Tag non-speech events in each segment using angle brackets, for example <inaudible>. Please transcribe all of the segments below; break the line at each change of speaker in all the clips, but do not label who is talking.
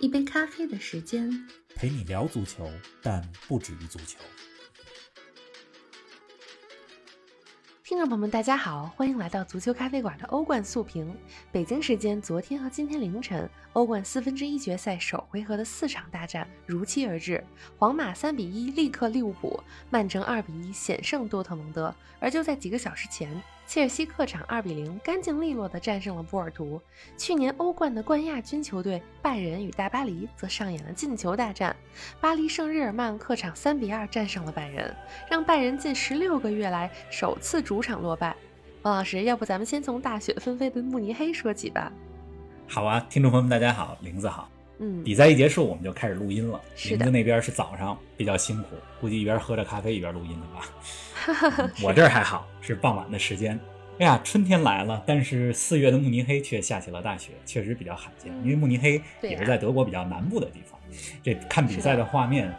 一杯咖啡的时间，
陪你聊足球，但不止于足球。
听众朋友们，大家好，欢迎来到足球咖啡馆的欧冠速评。北京时间昨天和今天凌晨，欧冠四分之一决赛首回合的四场大战如期而至，皇马三比一力克利物浦，曼城二比一险胜多特蒙德。而就在几个小时前，切尔西客场二比零干净利落地战胜了波尔图。去年欧冠的冠亚军球队拜仁与大巴黎则上演了进球大战，巴黎圣日耳曼客场三比二战胜了拜仁，让拜仁近十六个月来首次主场落败。王老师，要不咱们先从大雪纷飞的慕尼黑说起吧？
好啊，听众朋友们，大家好，玲子好。
嗯，
比赛一结束，我们就开始录音了。
是的
玲子那边是早上比较辛苦，估计一边喝着咖啡一边录音的吧。<laughs> 我这儿还好，是傍晚的时间。哎呀，春天来了，但是四月的慕尼黑却下起了大雪，确实比较罕见。因为慕尼黑也是在德国比较南部的地方。这看比赛的画面，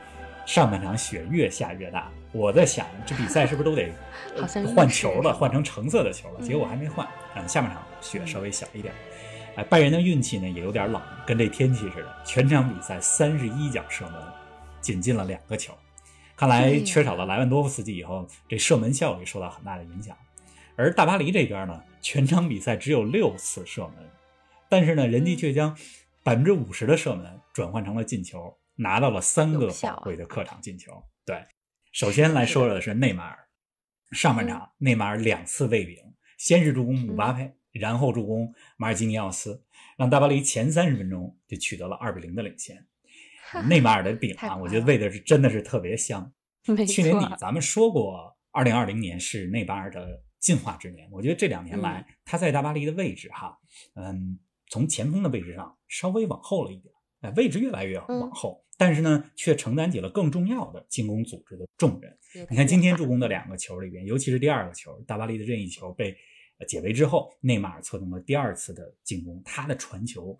上半场雪越下越大。我在想，这比赛是不是都得 <laughs> 换球了，换成橙色的球了？
嗯
结果还没换，嗯，下半场雪稍微小一点。哎，拜仁的运气呢也有点冷，跟这天气似的，全场比赛三十一脚射门，仅进了两个球。看来缺少了莱万多夫斯基以后，这射门效率受到很大的影响。而大巴黎这边呢，全场比赛只有六次射门，但是呢，人家却将百分之五十的射门转换成了进球，拿到了三个宝贵的客场进球。对，首先来说说的是内马尔，上半场内马尔两次喂饼，先是助攻姆巴佩，然后助攻马尔基尼奥斯，让大巴黎前三十分钟就取得了二比零的领先。内马尔的饼啊，我觉得味的是真的是特别香。去年底咱们说过，二零二零年是内马尔的进化之年。我觉得这两年来，他在大巴黎的位置哈，嗯，从前锋的位置上稍微往后了一点，哎，位置越来越往后，但是呢，却承担起了更重要的进攻组织的重任。你看今天 <laughs> 助攻的两个球里边，尤其是第二个球，大巴黎的任意球被呃解围之后，内马尔策动了第二次的进攻，他的传球，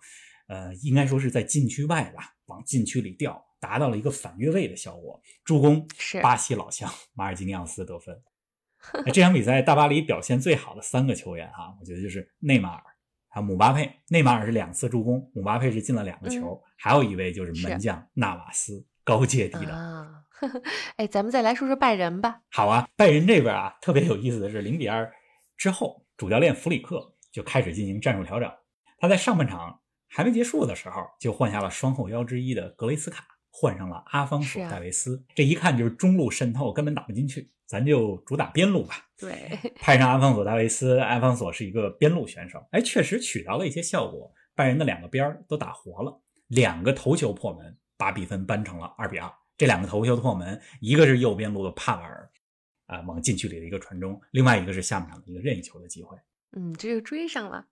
呃，应该说是在禁区外吧，往禁区里调，达到了一个反越位的效果，助攻
是
巴西老乡马尔基尼奥斯得分。这场比赛，大巴黎表现最好的三个球员哈，我觉得就是内马尔，还有姆巴佩。内马尔是两次助攻，姆巴佩是进了两个球，还有一位就是门将纳瓦斯，高阶地的。
啊，<laughs> 哎，咱们再来说说拜仁吧。
好啊，拜仁这边啊，特别有意思的是，零比二之后，主教练弗里克就开始进行战术调整。他在上半场还没结束的时候，就换下了双后腰之一的格雷斯卡，换上了阿方索戴维斯。这一看就是中路渗透，根本打不进去，咱就主打边路吧。
对，<laughs>
派上阿方索戴维斯，阿方索是一个边路选手，哎，确实取到了一些效果。拜仁的两个边儿都打活了，两个头球破门，把比分扳成了二比二。这两个头球破门，一个是右边路的帕瓦尔，啊、往禁区里的一个传中；另外一个是下半场的一个任意球的机会。
嗯，这就追上了。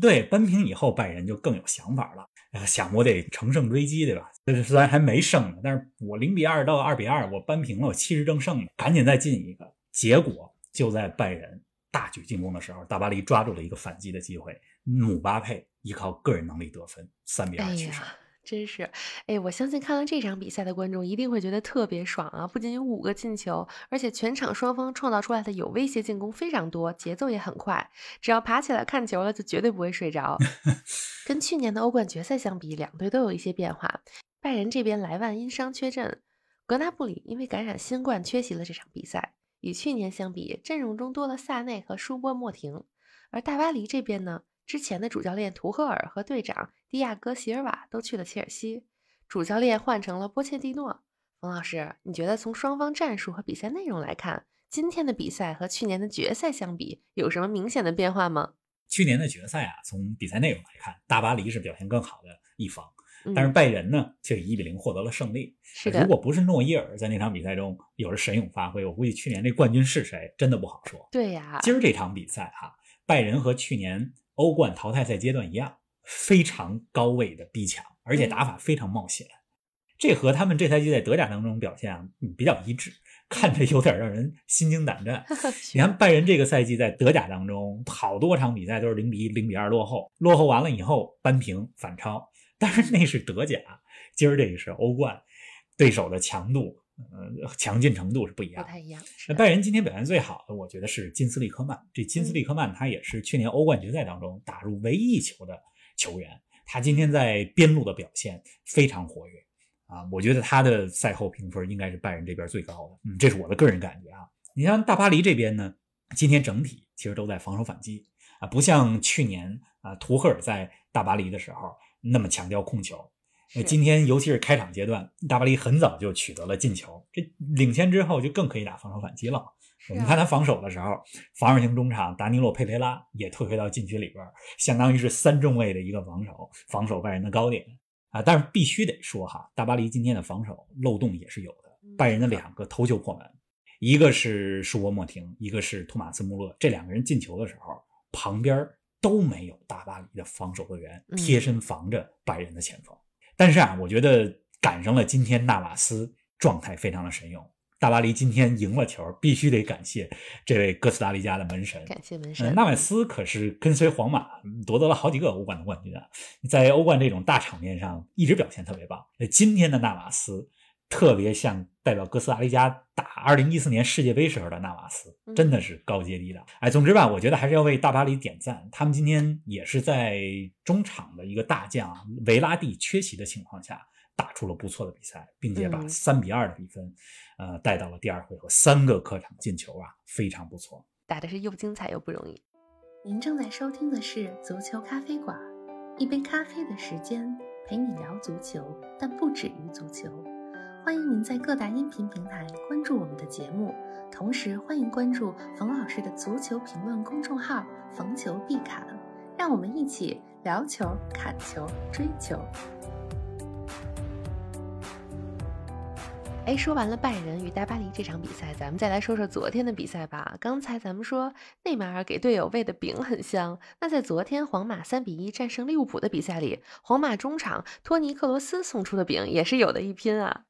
对，扳平以后，拜仁就更有想法了，呃想我得乘胜追击，对吧？这虽然还没胜呢，但是我零比二到二比二，我扳平了，我气势正盛呢，赶紧再进一个。结果就在拜仁大举进攻的时候，大巴黎抓住了一个反击的机会，姆巴佩依靠个人能力得分，三比
哎
二取胜。
呀，真是，哎，我相信看了这场比赛的观众一定会觉得特别爽啊！不仅有五个进球，而且全场双方创造出来的有威胁进攻非常多，节奏也很快。只要爬起来看球了，就绝对不会睡着。<laughs> 跟去年的欧冠决赛相比，两队都有一些变化。拜仁这边莱万因伤缺阵，格纳布里因为感染新冠缺席了这场比赛。与去年相比，阵容中多了萨内和舒波莫廷。而大巴黎这边呢，之前的主教练图赫尔和队长迪亚哥席尔瓦都去了切尔西，主教练换成了波切蒂诺。冯老师，你觉得从双方战术和比赛内容来看，今天的比赛和去年的决赛相比，有什么明显的变化吗？
去年的决赛啊，从比赛内容来看，大巴黎是表现更好的一方，
嗯、
但是拜仁呢，却以一比零获得了胜利。
是的，
如果不是诺伊尔在那场比赛中有着神勇发挥，我估计去年这冠军是谁，真的不好说。
对呀，
今儿这场比赛哈、拜仁和去年欧冠淘汰赛阶段一样，非常高位的逼抢，而且打法非常冒险。这和他们这赛季在德甲当中表现啊比较一致，看着有点让人心惊胆战。<laughs> 你看拜仁这个赛季在德甲当中，好多场比赛都是零比一、零比二落后，落后完了以后扳平反超，但是那是德甲，今儿这个是欧冠，对手的强度。呃，强劲程度是不一样，
不太一样。
那拜仁今天表现最好的，我觉得是金斯利科曼。这金斯利科曼他也是去年欧冠决赛当中打入唯一一球的球员。他今天在边路的表现非常活跃啊！我觉得他的赛后评分应该是拜仁这边最高的。嗯，这是我的个人感觉啊。你像大巴黎这边呢，今天整体其实都在防守反击啊，不像去年啊图赫尔在大巴黎的时候那么强调控球。那今天，尤其是开场阶段，大巴黎很早就取得了进球，这领先之后就更可以打防守反击了。我们看他防守的时候，防守型中场达尼洛·佩雷拉也退回到禁区里边，相当于是三中卫的一个防守，防守拜仁的高点啊。但是必须得说哈，大巴黎今天的防守漏洞也是有的。拜仁的两个头球破门，一个是舒波莫廷，一个是托马斯·穆勒，这两个人进球的时候，旁边都没有大巴黎的防守队员贴身防着拜仁的前锋。但是啊，我觉得赶上了今天纳瓦斯状态非常的神勇，大巴黎今天赢了球，必须得感谢这位哥斯达黎加的门神。
感谢门神。
纳瓦斯可是跟随皇马夺得了好几个欧冠的冠军啊，在欧冠这种大场面上一直表现特别棒。那今天的纳瓦斯。特别像代表哥斯达黎加打2014年世界杯时候的纳瓦斯，真的是高阶低档。哎，总之吧，我觉得还是要为大巴黎点赞。他们今天也是在中场的一个大将维拉蒂缺席的情况下，打出了不错的比赛，并且把三比二的比分，呃，带到了第二回合，三个客场进球啊，非常不错。
打的是又精彩又不容易。您正在收听的是足球咖啡馆，一杯咖啡的时间陪你聊足球，但不止于足球。欢迎您在各大音频平台关注我们的节目，同时欢迎关注冯老师的足球评论公众号“冯球必侃”，让我们一起聊球、砍球、追球。哎，说完了拜仁与大巴黎这场比赛，咱们再来说说昨天的比赛吧。刚才咱们说内马尔给队友喂的饼很香，那在昨天皇马三比一战胜利物浦的比赛里，皇马中场托尼克罗斯送出的饼也是有的一拼啊。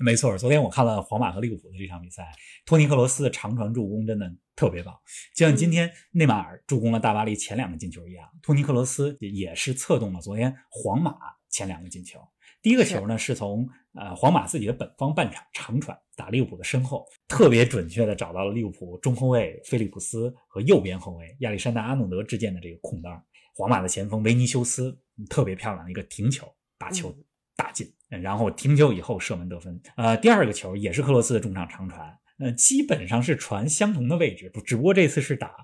没错，昨天我看了皇马和利物浦的这场比赛，托尼克罗斯的长传助攻真的特别棒，就像今天内马尔助攻了大巴黎前两个进球一样，托尼克罗斯也是策动了昨天皇马前两个进球。第一个球呢是从呃皇马自己的本方半场长传打利物浦的身后，特别准确的找到了利物浦中后卫菲利普斯和右边后卫亚历山大阿诺德之间的这个空档，皇马的前锋维尼修斯特别漂亮的一个停球把球打进。然后停球以后射门得分。呃，第二个球也是克罗斯的中场长传，呃，基本上是传相同的位置，不，只不过这次是打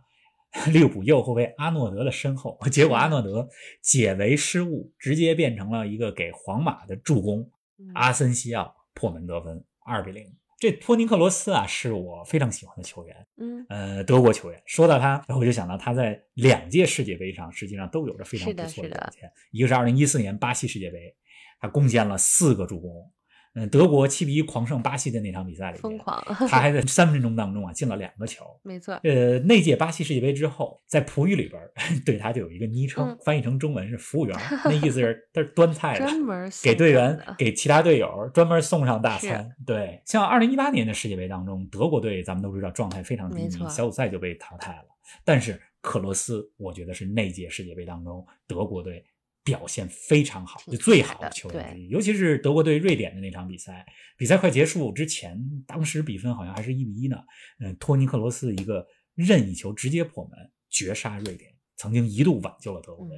利物浦右后卫阿诺德的身后，<laughs> 结果阿诺德解围失误，直接变成了一个给皇马的助攻。阿森西奥破门得分，二比零。这托尼克罗斯啊，是我非常喜欢的球员，
嗯，
呃，德国球员。说到他，我就想到他在两届世界杯上实际上都有着非常不错的表现，一个是二零一四年巴西世界杯。他贡献了四个助攻，嗯，德国七比一狂胜巴西的那场比赛里，
疯狂，
他还在三分钟当中啊进了两个球，<laughs>
没错。
呃，那届巴西世界杯之后，在葡语里边 <laughs> 对他就有一个昵称，翻译成中文是“服务员 <laughs> ”，那意思是他是端菜的，
专门
给队员、给其他队友专门送上大餐。对，像二零一八年的世界杯当中，德国队咱们都知道状态非常低迷，小组赛就被淘汰了。但是克罗斯，我觉得是那届世界杯当中德国队。表现非常好，就最好的球员之一。尤其是德国对瑞典的那场比赛，比赛快结束之前，当时比分好像还是一比一呢。嗯，托尼克罗斯一个任意球直接破门，绝杀瑞典，曾经一度挽救了德国队。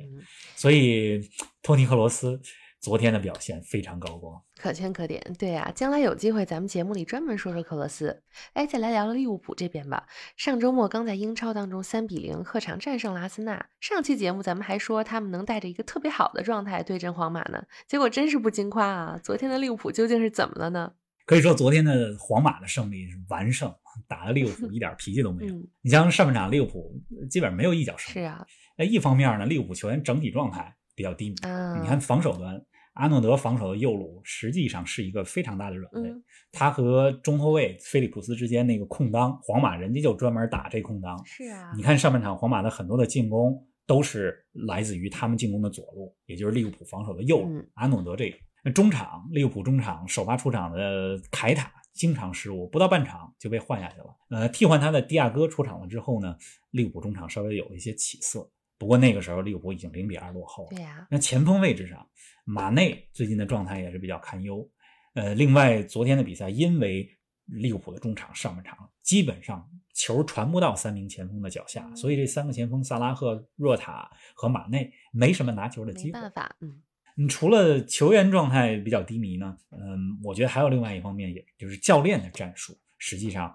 所以，托尼克罗斯。昨天的表现非常高光，
可圈可点。对啊，将来有机会咱们节目里专门说说克罗斯。哎，再来聊聊利物浦这边吧。上周末刚在英超当中三比零客场战胜了阿森纳。上期节目咱们还说他们能带着一个特别好的状态对阵皇马呢，结果真是不经夸啊！昨天的利物浦究竟是怎么了呢？
可以说昨天的皇马的胜利是完胜，打的利物浦一点脾气都没有。你像上半场利物浦基本上没有一脚胜。
是啊。
那一方面呢，利物浦球员整体状态。比较低迷。你看防守端，阿诺德防守的右路实际上是一个非常大的软肋。他和中后卫菲利普斯之间那个空当，皇马人家就专门打这空当。
是啊，
你看上半场皇马的很多的进攻都是来自于他们进攻的左路，也就是利物浦防守的右路。阿诺德这个，中场利物浦中场首发出场的凯塔经常失误，不到半场就被换下去了。呃，替换他的迪亚哥出场了之后呢，利物浦中场稍微有一些起色。不过那个时候利物浦已经零比二落后了。
对呀，
那前锋位置上，马内最近的状态也是比较堪忧。呃，另外昨天的比赛，因为利物浦的中场上半场基本上球传不到三名前锋的脚下，所以这三个前锋萨拉赫、若塔和马内没什么拿球的机会。
没办法，嗯。
你除了球员状态比较低迷呢，嗯，我觉得还有另外一方面，也就是教练的战术。实际上，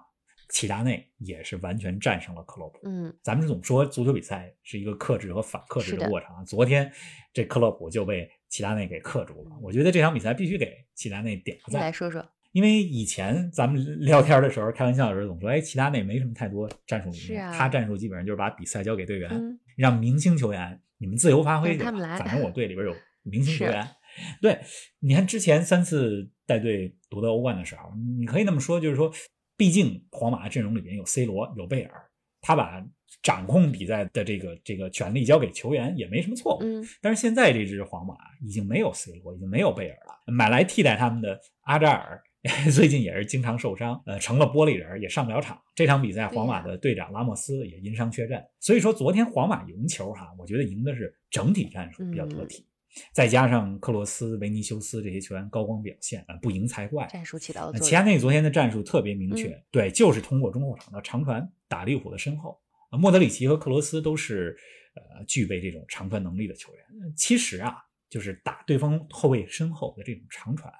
齐达内也是完全战胜了克洛普。
嗯，
咱们总说足球比赛是一个克制和反克制的过程啊。昨天这克洛普就被齐达内给克住了。我觉得这场比赛必须给齐达内点个赞。
来说说，
因为以前咱们聊天的时候开玩笑的时候总说，哎，齐达内没什么太多战术理念，他战术基本上就是把比赛交给队员，让明星球员你们自由发挥，
他们来。
反正我队里边有。明星 <laughs> 球员，对，你看之前三次带队夺得欧冠的时候，你可以那么说，就是说，毕竟皇马阵容里边有 C 罗，有贝尔，他把掌控比赛的这个这个权利交给球员也没什么错误。
嗯，
但是现在这支皇马已经没有 C 罗，已经没有贝尔了，买来替代他们的阿扎尔 <laughs> 最近也是经常受伤，呃，成了玻璃人，也上不了场。这场比赛，皇马的队长拉莫斯也因伤缺阵。所以说，昨天皇马赢球哈，我觉得赢的是整体战术比较得体。再加上克罗斯、维尼修斯这些球员高光表现，啊不赢才怪。
战术起到了作用。
齐达内昨天的战术特别明确，对，就是通过中后场的长传打利物浦的身后。莫德里奇和克罗斯都是呃具备这种长传能力的球员。其实啊，就是打对方后卫身后的这种长传，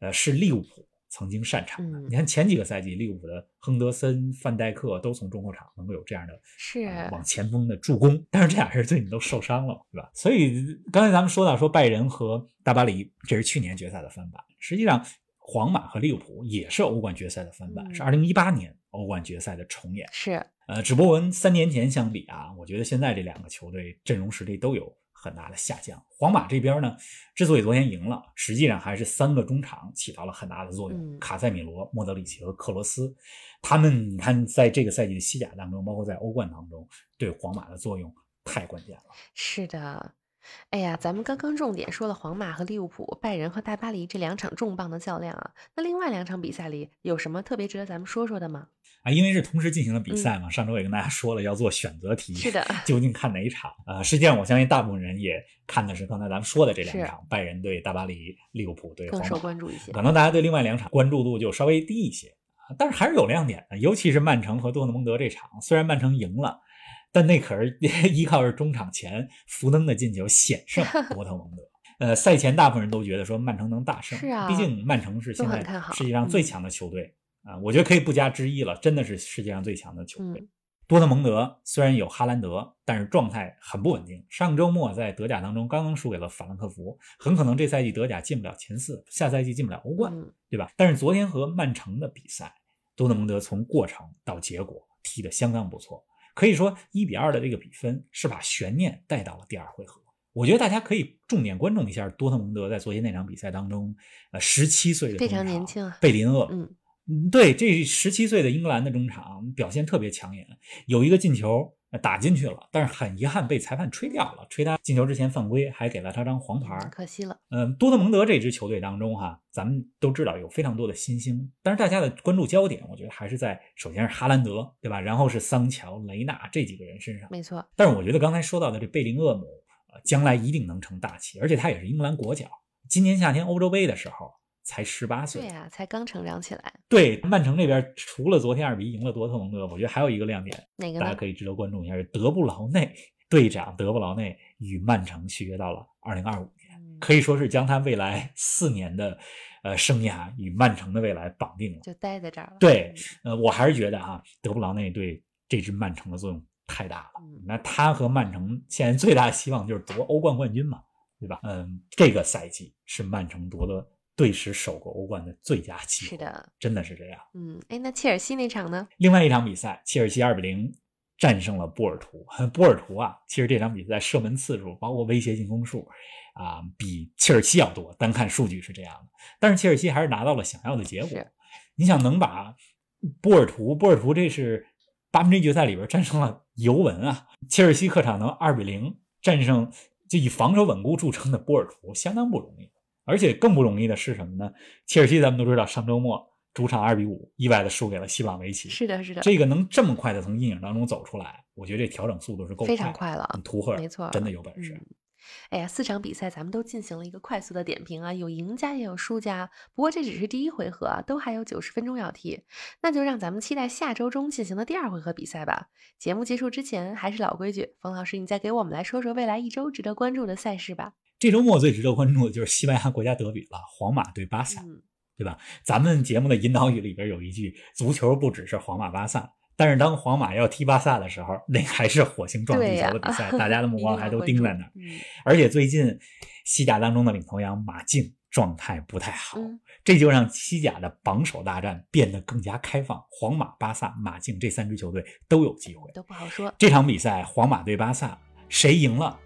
呃，是利物浦。曾经擅长的，你看前几个赛季，利物浦的亨德森、范戴克都从中后场能够有这样的
是
往前锋的助攻，但是这俩人最近都受伤了，对吧？所以刚才咱们说到说拜仁和大巴黎，这是去年决赛的翻版。实际上，皇马和利物浦也是欧冠决赛的翻版，是二零一八年欧冠决赛的重演。
是
呃，只不过跟三年前相比啊，我觉得现在这两个球队阵容实力都有。很大的下降。皇马这边呢，之所以昨天赢了，实际上还是三个中场起到了很大的作用。卡塞米罗、莫德里奇和克罗斯，他们你看，在这个赛季的西甲当中，包括在欧冠当中，对皇马的作用太关键了。
是的，哎呀，咱们刚刚重点说了皇马和利物浦、拜仁和大巴黎这两场重磅的较量啊，那另外两场比赛里有什么特别值得咱们说说的吗？
啊，因为是同时进行的比赛嘛，上周也跟大家说了要做选择题，
是的，
究竟看哪一场？呃，实际上我相信大部分人也看的是刚才咱们说的这两场，拜仁对大巴黎，利物浦对皇马，
更受关注一些。
可能大家对另外两场关注度就稍微低一些啊，但是还是有亮点的，尤其是曼城和多特蒙德这场，虽然曼城赢了，但那可是 <laughs> 依靠着中场前福登的进球险胜 <laughs> 多特蒙德。呃，赛前大部分人都觉得说曼城能大胜，
是啊，
毕竟曼城是现在世界上最强的球队。啊，我觉得可以不加之一了，真的是世界上最强的球队。多特蒙德虽然有哈兰德，但是状态很不稳定。上周末在德甲当中刚刚输给了法兰克福，很可能这赛季德甲进不了前四，下赛季进不了欧冠，对吧？但是昨天和曼城的比赛，多特蒙德从过程到结果踢得相当不错，可以说一比二的这个比分是把悬念带到了第二回合。我觉得大家可以重点关注一下多特蒙德在昨天那场比赛当中，呃，十七岁的
非常年轻啊，
贝林厄，
嗯。
嗯，对，这十七岁的英格兰的中场表现特别抢眼，有一个进球打进去了，但是很遗憾被裁判吹掉了，吹他进球之前犯规，还给了他张黄牌，
可惜了。
嗯，多特蒙德这支球队当中哈，咱们都知道有非常多的新星，但是大家的关注焦点，我觉得还是在首先是哈兰德，对吧？然后是桑乔、雷纳这几个人身上，
没错。
但是我觉得刚才说到的这贝林厄姆，呃，将来一定能成大器，而且他也是英格兰国脚，今年夏天欧洲杯的时候。才十八岁，
对呀，才刚成长起来。
对，曼城这边除了昨天二比一赢了多特蒙德，我觉得还有一个亮点，
哪个？
大家可以值得关注一下，是德布劳内队长德布劳内与曼城续约到了二零二五年，可以说是将他未来四年的呃生涯与曼城的未来绑定了，
就待在这儿了。
对，呃，我还是觉得哈，德布劳内对这支曼城的作用太大了。那他和曼城现在最大的希望就是夺欧冠冠军嘛，对吧？嗯，这个赛季是曼城夺得。队史首个欧冠的最佳机会，
是的，
真的是这样。
嗯，哎，那切尔西那场呢？
另外一场比赛，切尔西二比零战胜了波尔图。<laughs> 波尔图啊，其实这场比赛射门次数，包括威胁进攻数啊，比切尔西要多。单看数据是这样的，但是切尔西还是拿到了想要的结果。你想能把波尔图，波尔图这是八分之一决赛里边战胜了尤文啊，切尔西客场能二比零战胜就以防守稳固著称的波尔图，相当不容易。而且更不容易的是什么呢？切尔西咱们都知道，上周末主场二比五意外的输给了西布朗维奇。
是的，是的，
这个能这么快的从阴影当中走出来，我觉得这调整速度是够
非常快了。
图赫尔
没错，
真的有本事。
哎呀，四场比赛咱们都进行了一个快速的点评啊，有赢家也有输家。不过这只是第一回合啊，都还有九十分钟要踢，那就让咱们期待下周中进行的第二回合比赛吧。节目结束之前，还是老规矩，冯老师，你再给我们来说说未来一周值得关注的赛事吧。
这周末最值得关注的就是西班牙国家德比了，皇马对巴萨，对吧？咱们节目的引导语里边有一句：足球不只是皇马巴萨。但是当皇马要踢巴萨的时候，那还是火星撞地球的比赛，大家的目光还都盯在那儿。<laughs> 而且最近西甲当中的领头羊马竞状态不太好，这就让西甲的榜首大战变得更加开放。皇马、巴萨、马竞这三支球队都有机会，
都不好说。
这场比赛皇马对巴萨，谁赢了？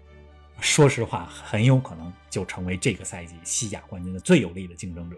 说实话，很有可能就成为这个赛季西甲冠军的最有力的竞争者。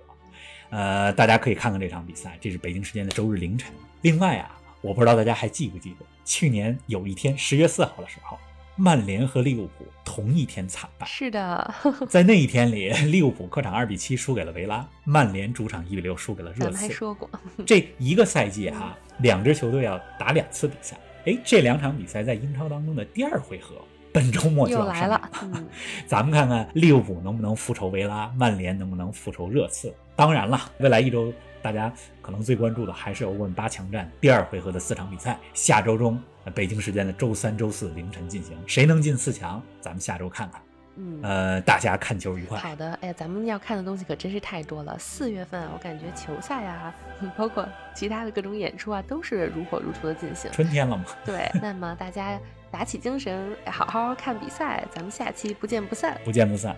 呃，大家可以看看这场比赛，这是北京时间的周日凌晨。另外啊。我不知道大家还记不记得，去年有一天十月四号的时候，曼联和利物浦同一天惨败。
是的，
在那一天里，利物浦客场二比七输给了维拉，曼联主场一比六输给了热刺。
还说过，
这一个赛季哈，两支球队要打两次比赛。哎，这两场比赛在英超当中的第二回合，本周末就要
来了。<laughs>
咱们看看利物浦能不能复仇维拉，曼联能不能复仇热刺。当然了，未来一周。大家可能最关注的还是欧冠八强战第二回合的四场比赛，下周中北京时间的周三、周四凌晨进行，谁能进四强，咱们下周看看。
嗯，
呃，大家看球愉快。
好的，哎呀，咱们要看的东西可真是太多了。四月份，我感觉球赛呀，<laughs> 包括其他的各种演出啊，都是如火如荼的进行。
春天了嘛？
对，<laughs> 那么大家打起精神，好好看比赛，咱们下期不见不散。
不见不散。